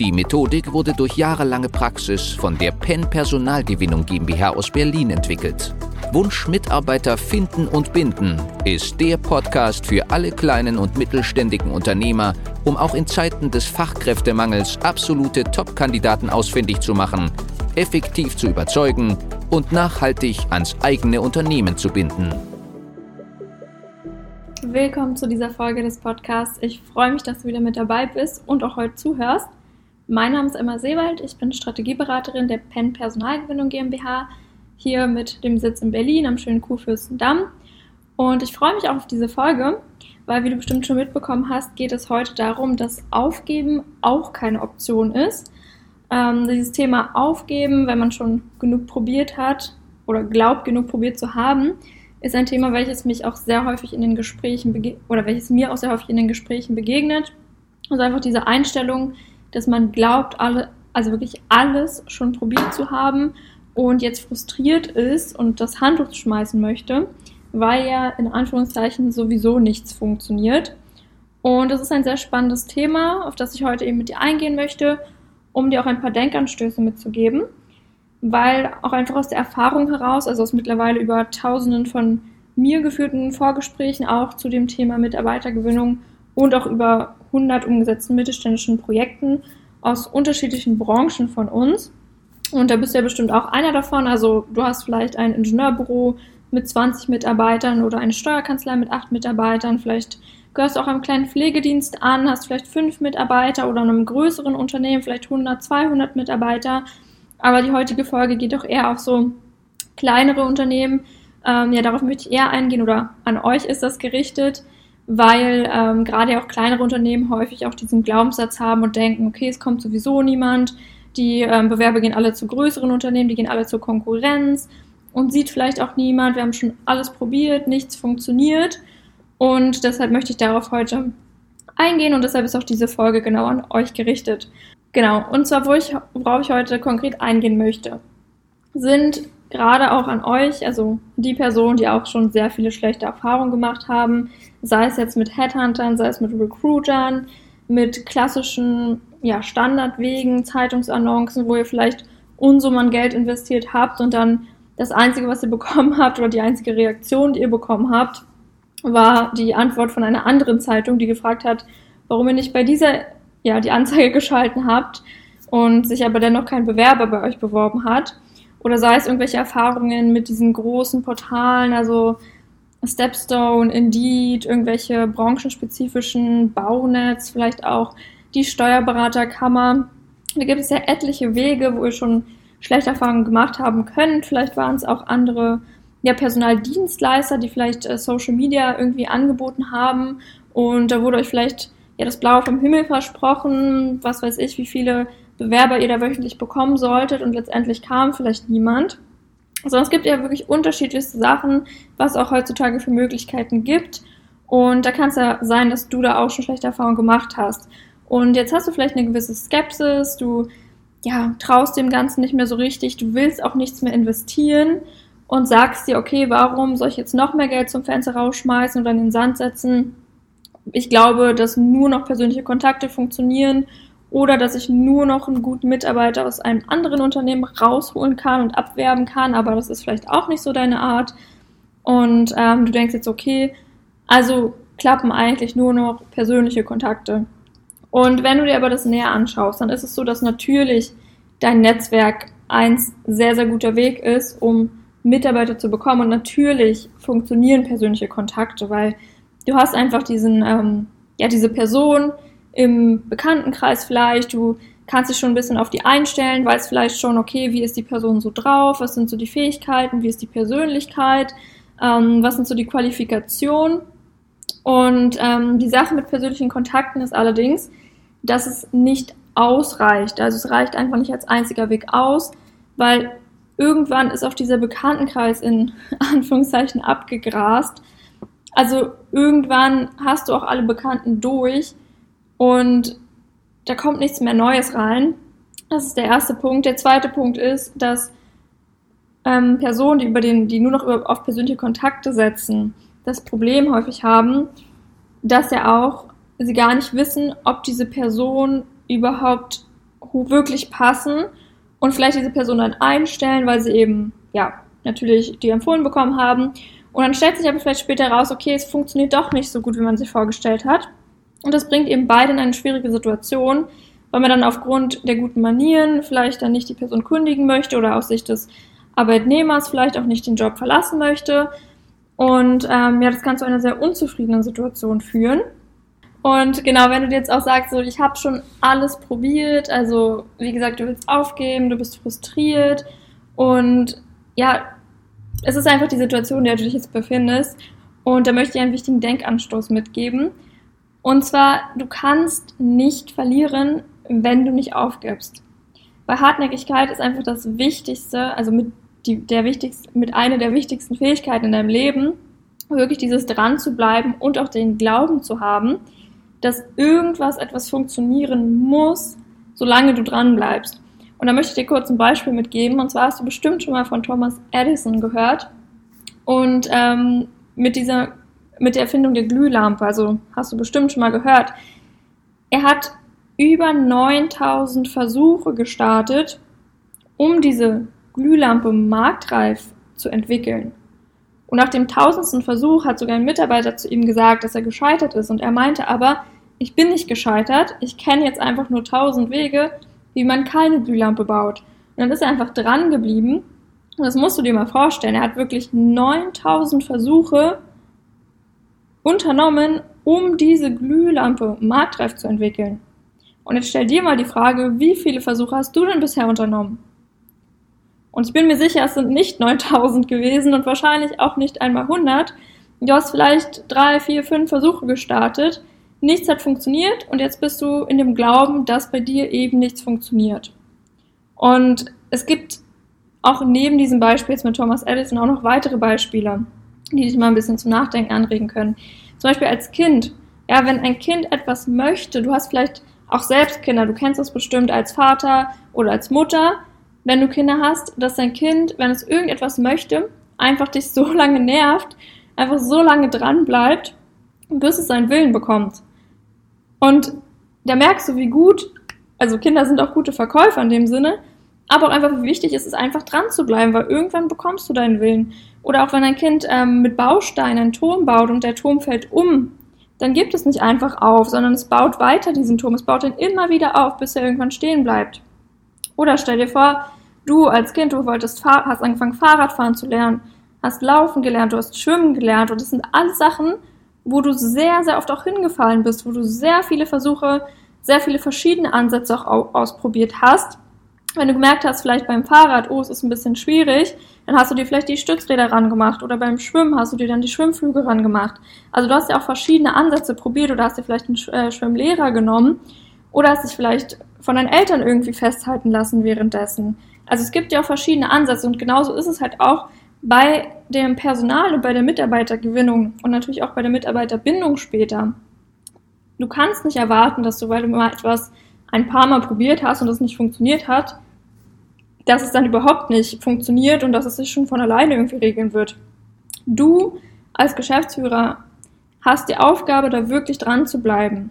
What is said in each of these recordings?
Die Methodik wurde durch jahrelange Praxis von der PEN Personalgewinnung GmbH aus Berlin entwickelt. Wunsch Mitarbeiter finden und binden ist der Podcast für alle kleinen und mittelständigen Unternehmer, um auch in Zeiten des Fachkräftemangels absolute Top-Kandidaten ausfindig zu machen, effektiv zu überzeugen und nachhaltig ans eigene Unternehmen zu binden. Willkommen zu dieser Folge des Podcasts. Ich freue mich, dass du wieder mit dabei bist und auch heute zuhörst. Mein Name ist Emma Seewald, ich bin Strategieberaterin der PEN Personalgewinnung GmbH hier mit dem Sitz in Berlin am schönen Kurfürstendamm. Und ich freue mich auch auf diese Folge, weil, wie du bestimmt schon mitbekommen hast, geht es heute darum, dass Aufgeben auch keine Option ist. Ähm, dieses Thema Aufgeben, wenn man schon genug probiert hat oder glaubt, genug probiert zu haben, ist ein Thema, welches mich auch sehr häufig in den Gesprächen oder welches mir auch sehr häufig in den Gesprächen begegnet. Also einfach diese Einstellung, dass man glaubt, alle, also wirklich alles schon probiert zu haben und jetzt frustriert ist und das Handtuch schmeißen möchte, weil ja in Anführungszeichen sowieso nichts funktioniert. Und das ist ein sehr spannendes Thema, auf das ich heute eben mit dir eingehen möchte, um dir auch ein paar Denkanstöße mitzugeben, weil auch einfach aus der Erfahrung heraus, also aus mittlerweile über tausenden von mir geführten Vorgesprächen auch zu dem Thema Mitarbeitergewinnung und auch über 100 umgesetzten mittelständischen Projekten aus unterschiedlichen Branchen von uns, und da bist du ja bestimmt auch einer davon. Also du hast vielleicht ein Ingenieurbüro mit 20 Mitarbeitern oder eine Steuerkanzlei mit 8 Mitarbeitern. Vielleicht gehörst du auch einem kleinen Pflegedienst an, hast vielleicht 5 Mitarbeiter oder einem größeren Unternehmen, vielleicht 100, 200 Mitarbeiter. Aber die heutige Folge geht doch eher auf so kleinere Unternehmen. Ähm, ja, darauf möchte ich eher eingehen oder an euch ist das gerichtet, weil ähm, gerade auch kleinere Unternehmen häufig auch diesen Glaubenssatz haben und denken, okay, es kommt sowieso niemand die ähm, Bewerber gehen alle zu größeren Unternehmen, die gehen alle zur Konkurrenz und sieht vielleicht auch niemand. Wir haben schon alles probiert, nichts funktioniert. Und deshalb möchte ich darauf heute eingehen und deshalb ist auch diese Folge genau an euch gerichtet. Genau, und zwar, worauf ich heute konkret eingehen möchte, sind gerade auch an euch, also die Personen, die auch schon sehr viele schlechte Erfahrungen gemacht haben, sei es jetzt mit Headhuntern, sei es mit Recruitern, mit klassischen ja, Standardwegen, Zeitungsannoncen, wo ihr vielleicht Unsummen Geld investiert habt und dann das Einzige, was ihr bekommen habt oder die einzige Reaktion, die ihr bekommen habt, war die Antwort von einer anderen Zeitung, die gefragt hat, warum ihr nicht bei dieser ja, die Anzeige geschalten habt und sich aber dennoch kein Bewerber bei euch beworben hat. Oder sei es irgendwelche Erfahrungen mit diesen großen Portalen, also Stepstone, Indeed, irgendwelche branchenspezifischen Baunetz, vielleicht auch die Steuerberaterkammer. Da gibt es ja etliche Wege, wo ihr schon schlechte Erfahrungen gemacht haben könnt. Vielleicht waren es auch andere ja, Personaldienstleister, die vielleicht äh, Social Media irgendwie angeboten haben. Und da wurde euch vielleicht ja das Blaue vom Himmel versprochen, was weiß ich, wie viele Bewerber ihr da wöchentlich bekommen solltet und letztendlich kam vielleicht niemand. Sondern es gibt ja wirklich unterschiedlichste Sachen, was auch heutzutage für Möglichkeiten gibt. Und da kann es ja sein, dass du da auch schon schlechte Erfahrungen gemacht hast. Und jetzt hast du vielleicht eine gewisse Skepsis, du ja, traust dem Ganzen nicht mehr so richtig, du willst auch nichts mehr investieren und sagst dir, okay, warum soll ich jetzt noch mehr Geld zum Fenster rausschmeißen oder in den Sand setzen? Ich glaube, dass nur noch persönliche Kontakte funktionieren oder dass ich nur noch einen guten Mitarbeiter aus einem anderen Unternehmen rausholen kann und abwerben kann, aber das ist vielleicht auch nicht so deine Art. Und ähm, du denkst jetzt, okay, also klappen eigentlich nur noch persönliche Kontakte. Und wenn du dir aber das näher anschaust, dann ist es so, dass natürlich dein Netzwerk eins sehr, sehr guter Weg ist, um Mitarbeiter zu bekommen. Und natürlich funktionieren persönliche Kontakte, weil du hast einfach diesen, ähm, ja, diese Person im Bekanntenkreis vielleicht, du kannst dich schon ein bisschen auf die einstellen, weißt vielleicht schon, okay, wie ist die Person so drauf, was sind so die Fähigkeiten, wie ist die Persönlichkeit, ähm, was sind so die Qualifikationen. Und ähm, die Sache mit persönlichen Kontakten ist allerdings, dass es nicht ausreicht. Also es reicht einfach nicht als einziger Weg aus, weil irgendwann ist auch dieser Bekanntenkreis in Anführungszeichen abgegrast. Also irgendwann hast du auch alle Bekannten durch und da kommt nichts mehr Neues rein. Das ist der erste Punkt. Der zweite Punkt ist, dass ähm, Personen, die, über den, die nur noch auf persönliche Kontakte setzen, das Problem häufig haben, dass ja auch sie gar nicht wissen, ob diese Person überhaupt wirklich passen und vielleicht diese Person dann einstellen, weil sie eben, ja, natürlich die empfohlen bekommen haben. Und dann stellt sich aber vielleicht später raus, okay, es funktioniert doch nicht so gut, wie man sich vorgestellt hat. Und das bringt eben beide in eine schwierige Situation, weil man dann aufgrund der guten Manieren vielleicht dann nicht die Person kündigen möchte oder aus Sicht des Arbeitnehmers vielleicht auch nicht den Job verlassen möchte. Und ähm, ja, das kann zu einer sehr unzufriedenen Situation führen. Und genau, wenn du dir jetzt auch sagst, so ich habe schon alles probiert, also wie gesagt, du willst aufgeben, du bist frustriert und ja, es ist einfach die Situation, in der du dich jetzt befindest. Und da möchte ich einen wichtigen Denkanstoß mitgeben. Und zwar, du kannst nicht verlieren, wenn du nicht aufgibst. Weil Hartnäckigkeit ist einfach das Wichtigste, also mit, die, der wichtigste, mit einer der wichtigsten Fähigkeiten in deinem Leben, wirklich dieses dran zu bleiben und auch den Glauben zu haben, dass irgendwas etwas funktionieren muss, solange du dran bleibst. Und da möchte ich dir kurz ein Beispiel mitgeben. Und zwar hast du bestimmt schon mal von Thomas Edison gehört. Und ähm, mit dieser, mit der Erfindung der Glühlampe, also hast du bestimmt schon mal gehört. Er hat über 9000 Versuche gestartet, um diese Glühlampe marktreif zu entwickeln. Und nach dem tausendsten Versuch hat sogar ein Mitarbeiter zu ihm gesagt, dass er gescheitert ist. Und er meinte aber, ich bin nicht gescheitert, ich kenne jetzt einfach nur tausend Wege, wie man keine Glühlampe baut. Und dann ist er einfach dran geblieben. Und das musst du dir mal vorstellen. Er hat wirklich 9000 Versuche unternommen, um diese Glühlampe marktreif zu entwickeln. Und jetzt stell dir mal die Frage, wie viele Versuche hast du denn bisher unternommen? Und ich bin mir sicher, es sind nicht 9000 gewesen und wahrscheinlich auch nicht einmal 100. Du hast vielleicht drei, vier, fünf Versuche gestartet nichts hat funktioniert und jetzt bist du in dem Glauben, dass bei dir eben nichts funktioniert. Und es gibt auch neben diesem Beispiel jetzt mit Thomas Edison auch noch weitere Beispiele, die dich mal ein bisschen zum Nachdenken anregen können. Zum Beispiel als Kind. Ja, wenn ein Kind etwas möchte, du hast vielleicht auch selbst Kinder, du kennst das bestimmt als Vater oder als Mutter, wenn du Kinder hast, dass dein Kind, wenn es irgendetwas möchte, einfach dich so lange nervt, einfach so lange dran bleibt, bis es seinen Willen bekommt. Und da merkst du, wie gut, also Kinder sind auch gute Verkäufer in dem Sinne, aber auch einfach, wie wichtig ist es, einfach dran zu bleiben, weil irgendwann bekommst du deinen Willen. Oder auch wenn ein Kind ähm, mit Bausteinen einen Turm baut und der Turm fällt um, dann gibt es nicht einfach auf, sondern es baut weiter diesen Turm. Es baut ihn immer wieder auf, bis er irgendwann stehen bleibt. Oder stell dir vor, du als Kind, du wolltest, hast angefangen Fahrradfahren zu lernen, hast laufen gelernt, du hast schwimmen gelernt und das sind alles Sachen, wo du sehr, sehr oft auch hingefallen bist, wo du sehr viele Versuche, sehr viele verschiedene Ansätze auch ausprobiert hast. Wenn du gemerkt hast, vielleicht beim Fahrrad, oh, es ist ein bisschen schwierig, dann hast du dir vielleicht die Stützräder ran gemacht oder beim Schwimmen hast du dir dann die Schwimmflüge ran gemacht. Also du hast ja auch verschiedene Ansätze probiert oder hast dir vielleicht einen äh, Schwimmlehrer genommen oder hast dich vielleicht von deinen Eltern irgendwie festhalten lassen währenddessen. Also es gibt ja auch verschiedene Ansätze und genauso ist es halt auch bei dem Personal und bei der Mitarbeitergewinnung und natürlich auch bei der Mitarbeiterbindung später. Du kannst nicht erwarten, dass du, weil du mal etwas ein paar Mal probiert hast und es nicht funktioniert hat, dass es dann überhaupt nicht funktioniert und dass es sich schon von alleine irgendwie regeln wird. Du als Geschäftsführer hast die Aufgabe, da wirklich dran zu bleiben.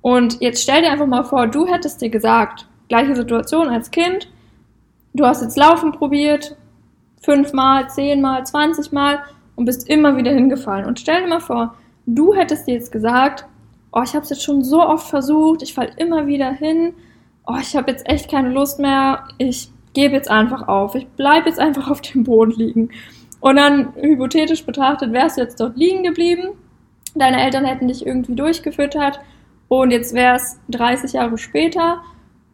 Und jetzt stell dir einfach mal vor, du hättest dir gesagt, gleiche Situation als Kind, du hast jetzt Laufen probiert, fünfmal, zehnmal, zwanzigmal und bist immer wieder hingefallen. Und stell dir mal vor, du hättest dir jetzt gesagt, oh, ich habe es jetzt schon so oft versucht, ich falle immer wieder hin, oh, ich habe jetzt echt keine Lust mehr, ich gebe jetzt einfach auf, ich bleibe jetzt einfach auf dem Boden liegen. Und dann hypothetisch betrachtet, wärst du jetzt dort liegen geblieben, deine Eltern hätten dich irgendwie durchgefüttert. Und jetzt wär's 30 Jahre später,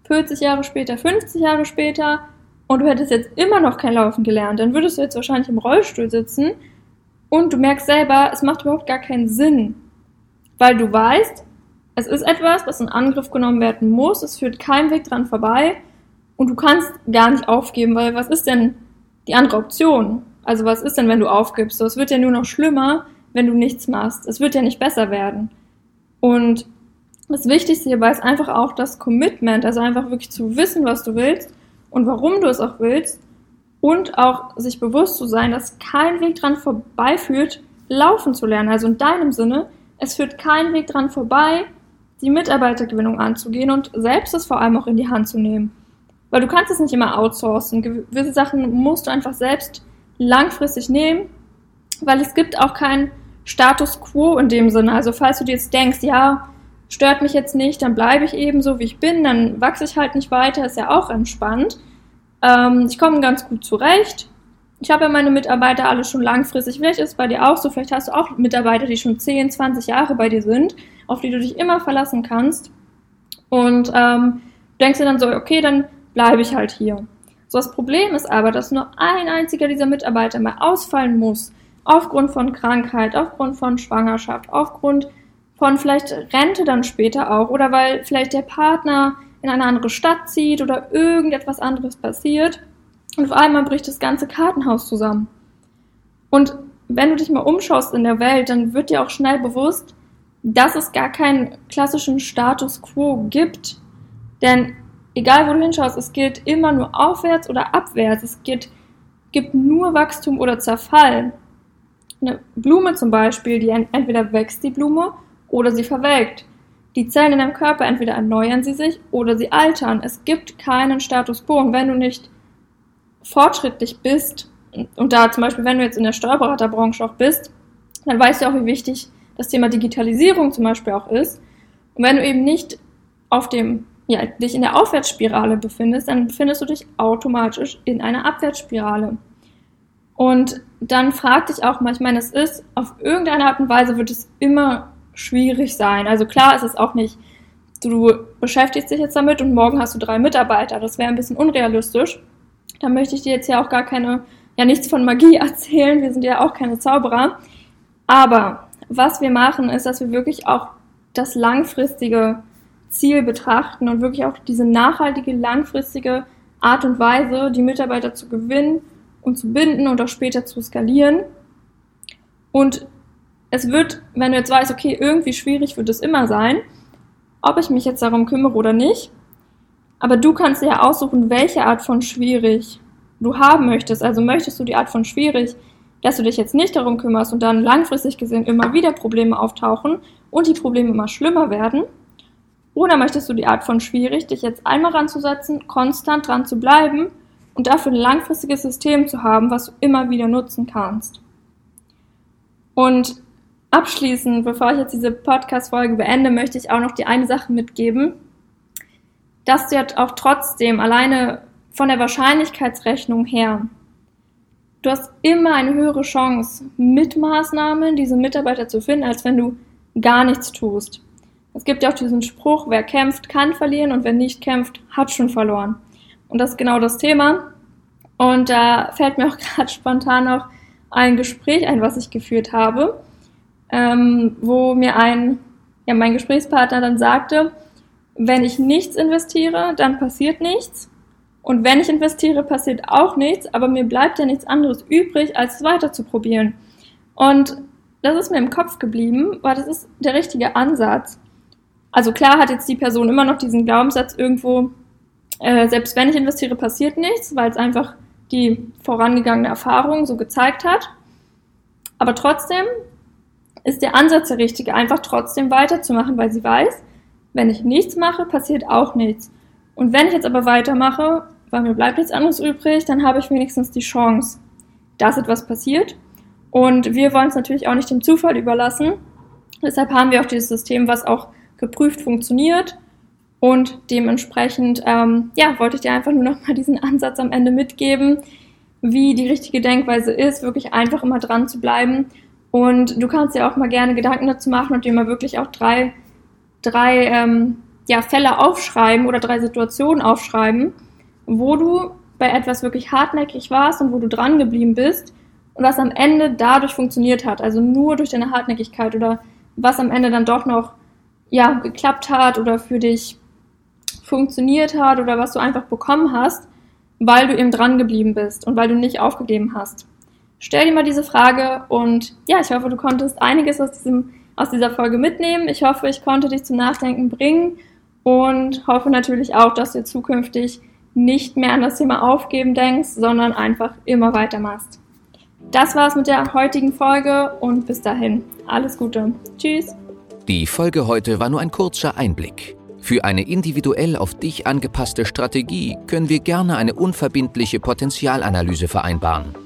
40 Jahre später, 50 Jahre später. Und du hättest jetzt immer noch kein Laufen gelernt, dann würdest du jetzt wahrscheinlich im Rollstuhl sitzen. Und du merkst selber, es macht überhaupt gar keinen Sinn, weil du weißt, es ist etwas, was in Angriff genommen werden muss, es führt kein Weg dran vorbei und du kannst gar nicht aufgeben, weil was ist denn, die andere Option. Also was ist denn, wenn du aufgibst? So, es wird ja nur noch schlimmer, wenn du nichts machst. Es wird ja nicht besser werden. Und das Wichtigste hierbei ist einfach auch das Commitment, also einfach wirklich zu wissen, was du willst und warum du es auch willst und auch sich bewusst zu sein, dass kein Weg dran vorbeiführt, laufen zu lernen. Also in deinem Sinne, es führt kein Weg dran vorbei, die Mitarbeitergewinnung anzugehen und selbst es vor allem auch in die Hand zu nehmen. Weil du kannst es nicht immer outsourcen. Gewisse Sachen musst du einfach selbst langfristig nehmen, weil es gibt auch keinen Status quo in dem Sinne. Also falls du dir jetzt denkst, ja, stört mich jetzt nicht, dann bleibe ich eben so, wie ich bin, dann wachse ich halt nicht weiter, ist ja auch entspannt. Ähm, ich komme ganz gut zurecht. Ich habe ja meine Mitarbeiter alle schon langfristig. Vielleicht ist es bei dir auch so. Vielleicht hast du auch Mitarbeiter, die schon 10, 20 Jahre bei dir sind, auf die du dich immer verlassen kannst. Und ähm, denkst dir dann so, okay, dann bleibe ich halt hier. So, das Problem ist aber, dass nur ein einziger dieser Mitarbeiter mal ausfallen muss. Aufgrund von Krankheit, aufgrund von Schwangerschaft, aufgrund von vielleicht Rente dann später auch oder weil vielleicht der Partner in eine andere Stadt zieht oder irgendetwas anderes passiert und auf einmal bricht das ganze Kartenhaus zusammen. Und wenn du dich mal umschaust in der Welt, dann wird dir auch schnell bewusst, dass es gar keinen klassischen Status quo gibt. Denn egal wo du hinschaust, es geht immer nur aufwärts oder abwärts. Es geht, gibt nur Wachstum oder Zerfall. Eine Blume zum Beispiel, die entweder wächst die Blume oder sie verwelkt. Die Zellen in deinem Körper entweder erneuern sie sich oder sie altern. Es gibt keinen Status quo. Und wenn du nicht fortschrittlich bist, und da zum Beispiel, wenn du jetzt in der Steuerberaterbranche auch bist, dann weißt du auch, wie wichtig das Thema Digitalisierung zum Beispiel auch ist. Und wenn du eben nicht auf dem, ja, dich in der Aufwärtsspirale befindest, dann befindest du dich automatisch in einer Abwärtsspirale. Und dann frag dich auch manchmal, es ist, auf irgendeine Art und Weise wird es immer schwierig sein. Also klar ist es auch nicht, du beschäftigst dich jetzt damit und morgen hast du drei Mitarbeiter. Das wäre ein bisschen unrealistisch. Da möchte ich dir jetzt ja auch gar keine, ja nichts von Magie erzählen. Wir sind ja auch keine Zauberer. Aber was wir machen, ist, dass wir wirklich auch das langfristige Ziel betrachten und wirklich auch diese nachhaltige, langfristige Art und Weise, die Mitarbeiter zu gewinnen und zu binden und auch später zu skalieren. Und es wird, wenn du jetzt weißt, okay, irgendwie schwierig wird es immer sein, ob ich mich jetzt darum kümmere oder nicht. Aber du kannst dir ja aussuchen, welche Art von schwierig du haben möchtest. Also möchtest du die Art von schwierig, dass du dich jetzt nicht darum kümmerst und dann langfristig gesehen immer wieder Probleme auftauchen und die Probleme immer schlimmer werden? Oder möchtest du die Art von schwierig, dich jetzt einmal ranzusetzen, konstant dran zu bleiben und dafür ein langfristiges System zu haben, was du immer wieder nutzen kannst? Und abschließend, bevor ich jetzt diese Podcast-Folge beende, möchte ich auch noch die eine Sache mitgeben, dass du jetzt auch trotzdem alleine von der Wahrscheinlichkeitsrechnung her, du hast immer eine höhere Chance, mit Maßnahmen diese Mitarbeiter zu finden, als wenn du gar nichts tust. Es gibt ja auch diesen Spruch, wer kämpft, kann verlieren und wer nicht kämpft, hat schon verloren. Und das ist genau das Thema. Und da fällt mir auch gerade spontan noch ein Gespräch ein, was ich geführt habe ähm, wo mir ein, ja, mein Gesprächspartner dann sagte, wenn ich nichts investiere, dann passiert nichts. Und wenn ich investiere, passiert auch nichts, aber mir bleibt ja nichts anderes übrig, als es weiter zu probieren. Und das ist mir im Kopf geblieben, weil das ist der richtige Ansatz. Also klar hat jetzt die Person immer noch diesen Glaubenssatz irgendwo, äh, selbst wenn ich investiere, passiert nichts, weil es einfach die vorangegangene Erfahrung so gezeigt hat. Aber trotzdem ist der Ansatz der richtige, einfach trotzdem weiterzumachen, weil sie weiß, wenn ich nichts mache, passiert auch nichts. Und wenn ich jetzt aber weitermache, weil mir bleibt nichts anderes übrig, dann habe ich wenigstens die Chance, dass etwas passiert. Und wir wollen es natürlich auch nicht dem Zufall überlassen. Deshalb haben wir auch dieses System, was auch geprüft funktioniert. Und dementsprechend, ähm, ja, wollte ich dir einfach nur noch mal diesen Ansatz am Ende mitgeben, wie die richtige Denkweise ist, wirklich einfach immer dran zu bleiben und du kannst dir auch mal gerne Gedanken dazu machen und dir mal wirklich auch drei, drei ähm, ja, Fälle aufschreiben oder drei Situationen aufschreiben, wo du bei etwas wirklich hartnäckig warst und wo du dran geblieben bist und was am Ende dadurch funktioniert hat. Also nur durch deine Hartnäckigkeit oder was am Ende dann doch noch ja, geklappt hat oder für dich funktioniert hat oder was du einfach bekommen hast, weil du eben dran geblieben bist und weil du nicht aufgegeben hast? Stell dir mal diese Frage und ja, ich hoffe, du konntest einiges aus, diesem, aus dieser Folge mitnehmen. Ich hoffe, ich konnte dich zum Nachdenken bringen und hoffe natürlich auch, dass du zukünftig nicht mehr an das Thema Aufgeben denkst, sondern einfach immer weitermachst. Das war's mit der heutigen Folge und bis dahin alles Gute. Tschüss. Die Folge heute war nur ein kurzer Einblick. Für eine individuell auf dich angepasste Strategie können wir gerne eine unverbindliche Potenzialanalyse vereinbaren.